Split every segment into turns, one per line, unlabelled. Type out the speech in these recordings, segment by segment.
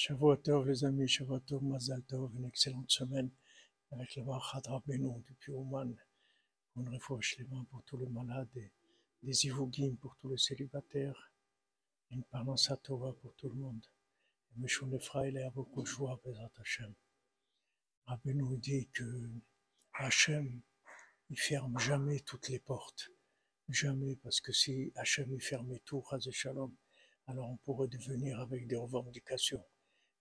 Shavua Tov, les amis, Shavua Tov, Mazal Tov, une excellente semaine avec le Barchat Rabbeinu depuis Ouman. On refouche les mains pour tous les malades, et des Ivougim pour tous les célibataires, une Parnassa Tova pour tout le monde. Et Meshon Ephraïl a beaucoup de joie, Bezat Hashem. Rabbeinu dit que Hashem, il ferme jamais toutes les portes. Jamais, parce que si Hachem y fermait tout, Shalom, alors on pourrait devenir avec des revendications.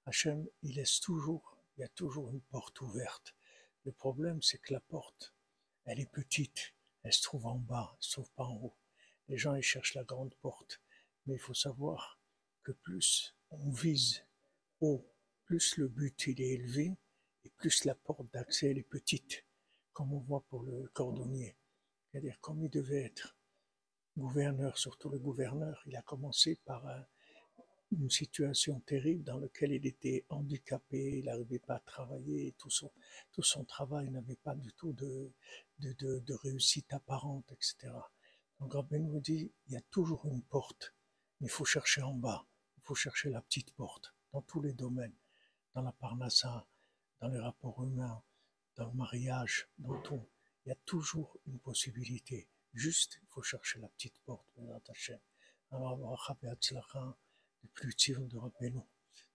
Hachem, il laisse toujours, il y a toujours une porte ouverte. Le problème, c'est que la porte, elle est petite, elle se trouve en bas, elle se trouve pas en haut. Les gens, ils cherchent la grande porte. Mais il faut savoir que plus on vise haut, plus le but il est élevé, et plus la porte d'accès elle est petite, comme on voit pour le cordonnier. C'est-à-dire, comme il devait être gouverneur, surtout le gouverneur, il a commencé par un, une situation terrible dans laquelle il était handicapé, il n'arrivait pas à travailler, tout son, tout son travail n'avait pas du tout de, de, réussite apparente, etc. Donc Rabbi nous dit, il y a toujours une porte, mais il faut chercher en bas, il faut chercher la petite porte, dans tous les domaines, dans la parnassa, dans les rapports humains, dans le mariage, dans tout. Il y a toujours une possibilité. Juste, il faut chercher la petite porte, Alors, tir de Rabbeinu.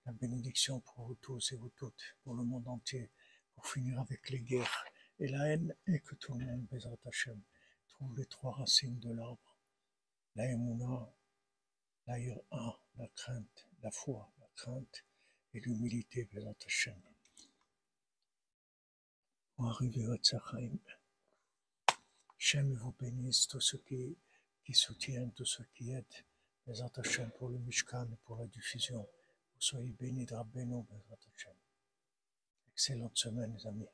La bénédiction pour vous tous et vous toutes, pour le monde entier, pour finir avec les guerres et la haine, et que tout le monde, Bezrat Hashem, trouve les trois racines de l'arbre. La émouna, la ira, la crainte, la foi, la crainte et l'humilité, Bezrat Hashem. Pour arriver à Tzachaim, Hachem vous bénisse, tous ceux qui, qui soutiennent, tous ceux qui aident. Bezat Hashem pour le Mishkan et pour la diffusion. Vous soyez bénis de Rabbeinu, Hashem. Excellente semaine, les amis.